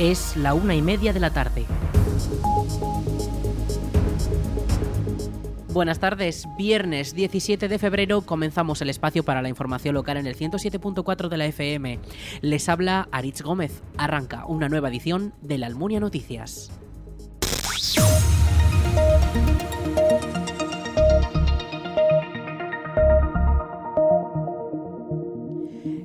Es la una y media de la tarde. Buenas tardes, viernes 17 de febrero comenzamos el espacio para la información local en el 107.4 de la FM. Les habla Aritz Gómez. Arranca una nueva edición de la Almunia Noticias.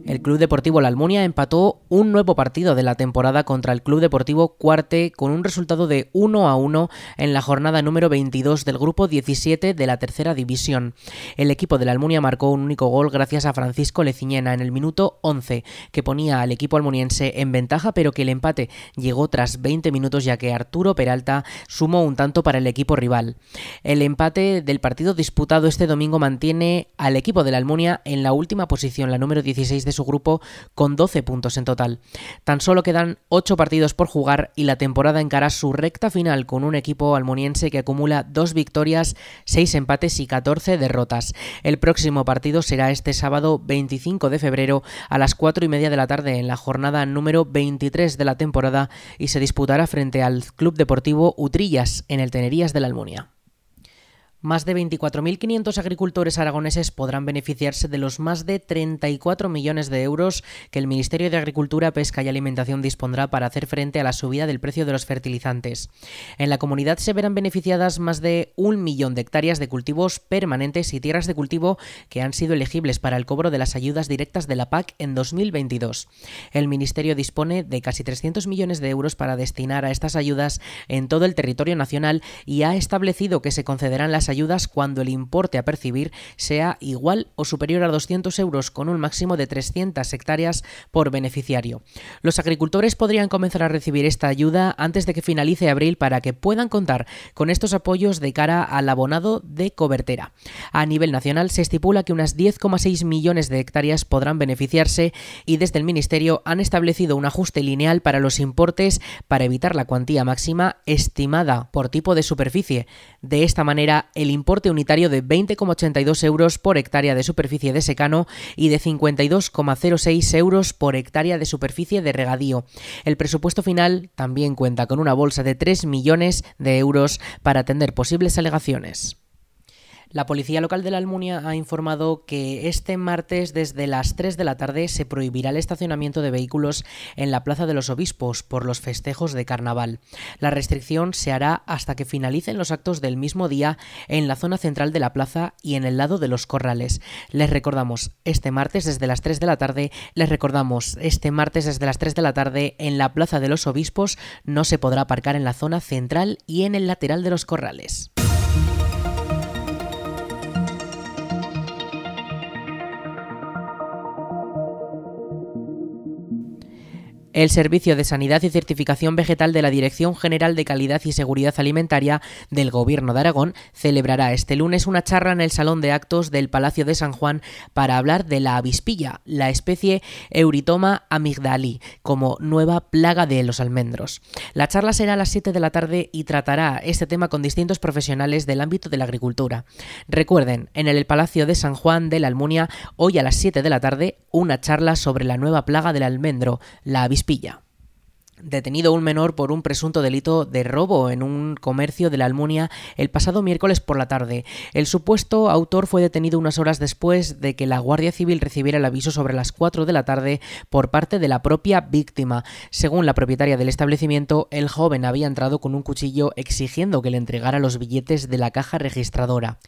El Club Deportivo La Almunia empató un nuevo partido de la temporada contra el Club Deportivo Cuarte con un resultado de 1 a 1 en la jornada número 22 del grupo 17 de la tercera división. El equipo de la Almunia marcó un único gol gracias a Francisco Leciñena en el minuto 11, que ponía al equipo almuniense en ventaja, pero que el empate llegó tras 20 minutos ya que Arturo Peralta sumó un tanto para el equipo rival. El empate del partido disputado este domingo mantiene al equipo de la Almunia en la última posición, la número 16 de su grupo con 12 puntos en total. Tan solo quedan 8 partidos por jugar y la temporada encara su recta final con un equipo almoniense que acumula 2 victorias, 6 empates y 14 derrotas. El próximo partido será este sábado 25 de febrero a las 4 y media de la tarde en la jornada número 23 de la temporada y se disputará frente al Club Deportivo Utrillas en el Tenerías de la Almunia. Más de 24.500 agricultores aragoneses podrán beneficiarse de los más de 34 millones de euros que el Ministerio de Agricultura, Pesca y Alimentación dispondrá para hacer frente a la subida del precio de los fertilizantes. En la comunidad se verán beneficiadas más de un millón de hectáreas de cultivos permanentes y tierras de cultivo que han sido elegibles para el cobro de las ayudas directas de la PAC en 2022. El Ministerio dispone de casi 300 millones de euros para destinar a estas ayudas en todo el territorio nacional y ha establecido que se concederán las ayudas cuando el importe a percibir sea igual o superior a 200 euros con un máximo de 300 hectáreas por beneficiario. Los agricultores podrían comenzar a recibir esta ayuda antes de que finalice abril para que puedan contar con estos apoyos de cara al abonado de cobertera. A nivel nacional se estipula que unas 10,6 millones de hectáreas podrán beneficiarse y desde el Ministerio han establecido un ajuste lineal para los importes para evitar la cuantía máxima estimada por tipo de superficie. De esta manera, el importe unitario de 20,82 euros por hectárea de superficie de secano y de 52,06 euros por hectárea de superficie de regadío. El presupuesto final también cuenta con una bolsa de 3 millones de euros para atender posibles alegaciones. La policía local de la Almunia ha informado que este martes desde las 3 de la tarde se prohibirá el estacionamiento de vehículos en la Plaza de los Obispos por los festejos de carnaval. La restricción se hará hasta que finalicen los actos del mismo día en la zona central de la plaza y en el lado de los corrales. Les recordamos, este martes desde las 3 de la tarde, les recordamos, este martes desde las 3 de la tarde en la Plaza de los Obispos no se podrá aparcar en la zona central y en el lateral de los corrales. El Servicio de Sanidad y Certificación Vegetal de la Dirección General de Calidad y Seguridad Alimentaria del Gobierno de Aragón celebrará este lunes una charla en el Salón de Actos del Palacio de San Juan para hablar de la avispilla, la especie Euritoma amigdali, como nueva plaga de los almendros. La charla será a las 7 de la tarde y tratará este tema con distintos profesionales del ámbito de la agricultura. Recuerden, en el Palacio de San Juan de la Almunia, hoy a las 7 de la tarde, una charla sobre la nueva plaga del almendro, la avispilla Detenido un menor por un presunto delito de robo en un comercio de la Almunia el pasado miércoles por la tarde. El supuesto autor fue detenido unas horas después de que la Guardia Civil recibiera el aviso sobre las 4 de la tarde por parte de la propia víctima. Según la propietaria del establecimiento, el joven había entrado con un cuchillo exigiendo que le entregara los billetes de la caja registradora.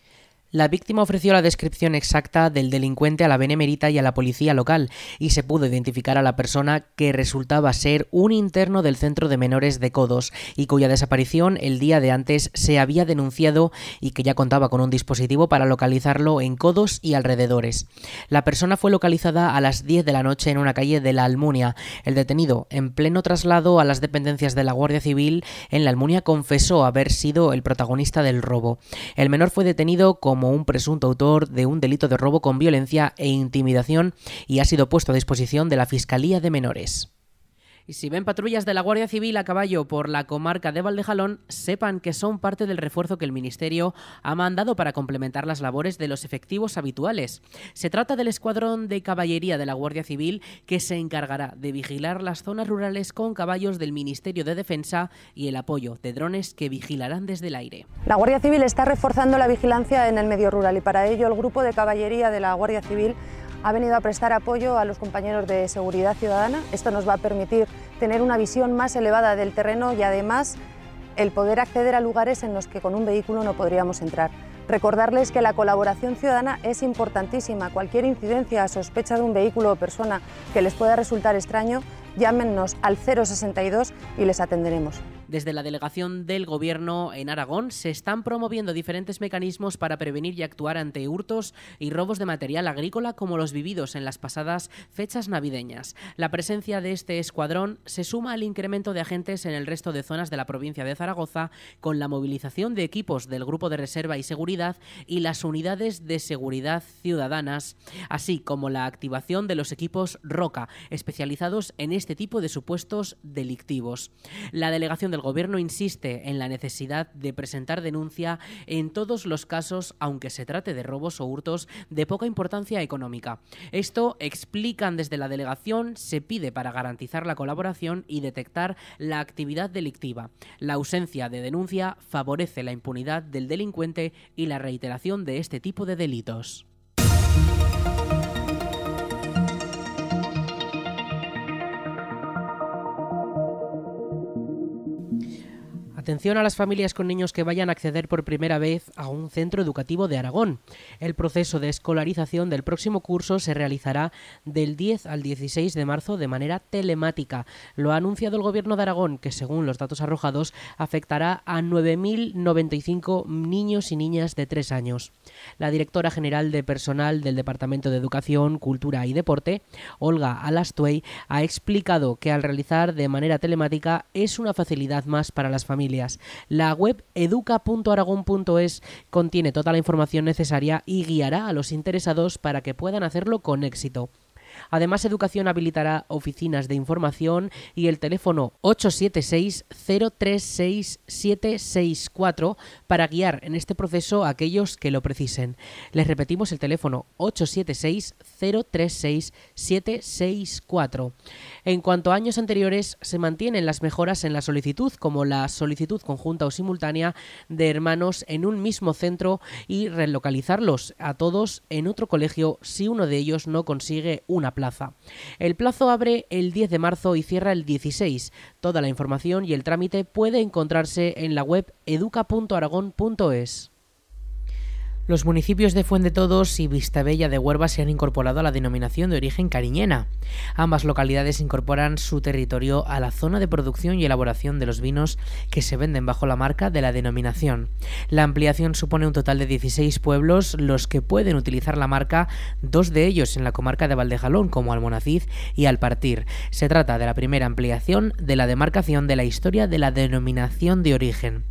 La víctima ofreció la descripción exacta del delincuente a la benemerita y a la policía local y se pudo identificar a la persona que resultaba ser un interno del centro de menores de Codos y cuya desaparición el día de antes se había denunciado y que ya contaba con un dispositivo para localizarlo en Codos y alrededores. La persona fue localizada a las 10 de la noche en una calle de la Almunia. El detenido, en pleno traslado a las dependencias de la Guardia Civil en la Almunia, confesó haber sido el protagonista del robo. El menor fue detenido con como un presunto autor de un delito de robo con violencia e intimidación y ha sido puesto a disposición de la Fiscalía de Menores. Y si ven patrullas de la Guardia Civil a caballo por la comarca de Valdejalón, sepan que son parte del refuerzo que el Ministerio ha mandado para complementar las labores de los efectivos habituales. Se trata del escuadrón de caballería de la Guardia Civil que se encargará de vigilar las zonas rurales con caballos del Ministerio de Defensa y el apoyo de drones que vigilarán desde el aire. La Guardia Civil está reforzando la vigilancia en el medio rural y para ello el grupo de caballería de la Guardia Civil ha venido a prestar apoyo a los compañeros de seguridad ciudadana. Esto nos va a permitir tener una visión más elevada del terreno y además el poder acceder a lugares en los que con un vehículo no podríamos entrar. Recordarles que la colaboración ciudadana es importantísima. Cualquier incidencia, sospecha de un vehículo o persona que les pueda resultar extraño, llámenos al 062 y les atenderemos. Desde la delegación del Gobierno en Aragón se están promoviendo diferentes mecanismos para prevenir y actuar ante hurtos y robos de material agrícola como los vividos en las pasadas fechas navideñas. La presencia de este escuadrón se suma al incremento de agentes en el resto de zonas de la provincia de Zaragoza con la movilización de equipos del Grupo de Reserva y Seguridad y las unidades de seguridad ciudadanas, así como la activación de los equipos ROCA, especializados en este tipo de supuestos delictivos. La delegación el Gobierno insiste en la necesidad de presentar denuncia en todos los casos, aunque se trate de robos o hurtos de poca importancia económica. Esto, explican desde la delegación, se pide para garantizar la colaboración y detectar la actividad delictiva. La ausencia de denuncia favorece la impunidad del delincuente y la reiteración de este tipo de delitos. Atención a las familias con niños que vayan a acceder por primera vez a un centro educativo de Aragón. El proceso de escolarización del próximo curso se realizará del 10 al 16 de marzo de manera telemática. Lo ha anunciado el Gobierno de Aragón, que según los datos arrojados afectará a 9.095 niños y niñas de 3 años. La directora general de personal del Departamento de Educación, Cultura y Deporte, Olga Alastuey, ha explicado que al realizar de manera telemática es una facilidad más para las familias la web educa.aragón.es contiene toda la información necesaria y guiará a los interesados para que puedan hacerlo con éxito. Además, Educación habilitará oficinas de información y el teléfono 876-036-764 para guiar en este proceso a aquellos que lo precisen. Les repetimos el teléfono 876-036-764. En cuanto a años anteriores, se mantienen las mejoras en la solicitud, como la solicitud conjunta o simultánea de hermanos en un mismo centro y relocalizarlos a todos en otro colegio si uno de ellos no consigue una plaza. El plazo abre el 10 de marzo y cierra el 16. Toda la información y el trámite puede encontrarse en la web educa.aragón.es. Los municipios de Fuente Todos y Vistabella de Huerva se han incorporado a la denominación de origen cariñena. Ambas localidades incorporan su territorio a la zona de producción y elaboración de los vinos que se venden bajo la marca de la denominación. La ampliación supone un total de 16 pueblos los que pueden utilizar la marca, dos de ellos en la comarca de Valdejalón como Almonacid y Alpartir. Se trata de la primera ampliación de la demarcación de la historia de la denominación de origen.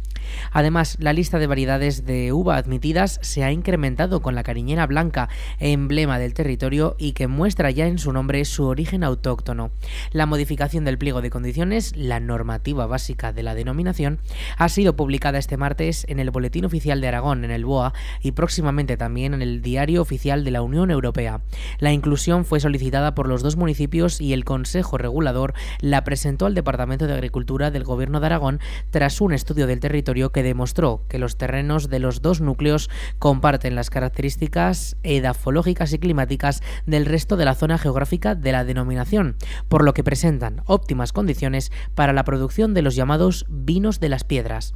Además, la lista de variedades de uva admitidas se ha incrementado con la cariñena blanca, emblema del territorio y que muestra ya en su nombre su origen autóctono. La modificación del pliego de condiciones, la normativa básica de la denominación, ha sido publicada este martes en el Boletín Oficial de Aragón, en el BOA, y próximamente también en el Diario Oficial de la Unión Europea. La inclusión fue solicitada por los dos municipios y el Consejo Regulador la presentó al Departamento de Agricultura del Gobierno de Aragón tras un estudio del territorio que demostró que los terrenos de los dos núcleos comparten las características edafológicas y climáticas del resto de la zona geográfica de la denominación, por lo que presentan óptimas condiciones para la producción de los llamados vinos de las piedras.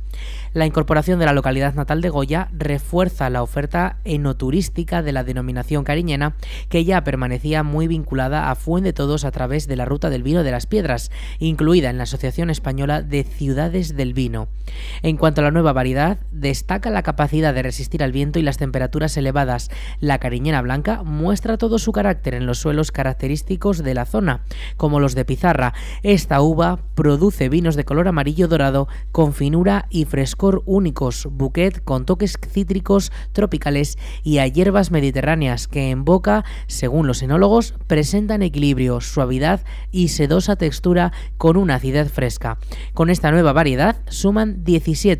La incorporación de la localidad natal de Goya refuerza la oferta enoturística de la denominación cariñena, que ya permanecía muy vinculada a Fuente Todos a través de la ruta del vino de las piedras, incluida en la Asociación Española de Ciudades del Vino. En cuanto cuanto a la nueva variedad, destaca la capacidad de resistir al viento y las temperaturas elevadas. La cariñena blanca muestra todo su carácter en los suelos característicos de la zona, como los de pizarra. Esta uva produce vinos de color amarillo dorado con finura y frescor únicos, bouquet con toques cítricos tropicales y a hierbas mediterráneas que en boca, según los enólogos, presentan equilibrio, suavidad y sedosa textura con una acidez fresca. Con esta nueva variedad suman 17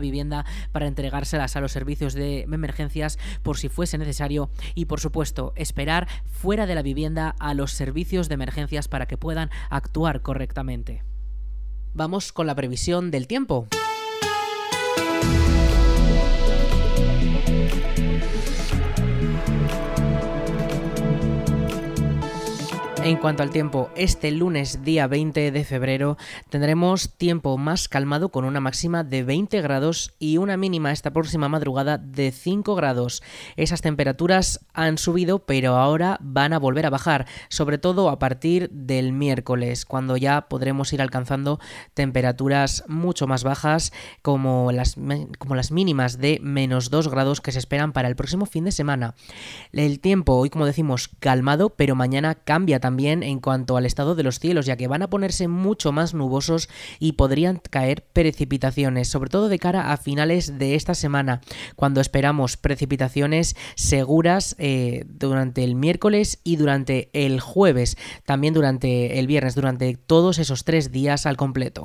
vivienda para entregárselas a los servicios de emergencias por si fuese necesario y por supuesto esperar fuera de la vivienda a los servicios de emergencias para que puedan actuar correctamente. Vamos con la previsión del tiempo. En cuanto al tiempo, este lunes día 20 de febrero tendremos tiempo más calmado con una máxima de 20 grados y una mínima esta próxima madrugada de 5 grados. Esas temperaturas han subido pero ahora van a volver a bajar, sobre todo a partir del miércoles, cuando ya podremos ir alcanzando temperaturas mucho más bajas como las, como las mínimas de menos 2 grados que se esperan para el próximo fin de semana. El tiempo hoy como decimos calmado pero mañana cambia también en cuanto al estado de los cielos, ya que van a ponerse mucho más nubosos y podrían caer precipitaciones, sobre todo de cara a finales de esta semana, cuando esperamos precipitaciones seguras eh, durante el miércoles y durante el jueves, también durante el viernes, durante todos esos tres días al completo.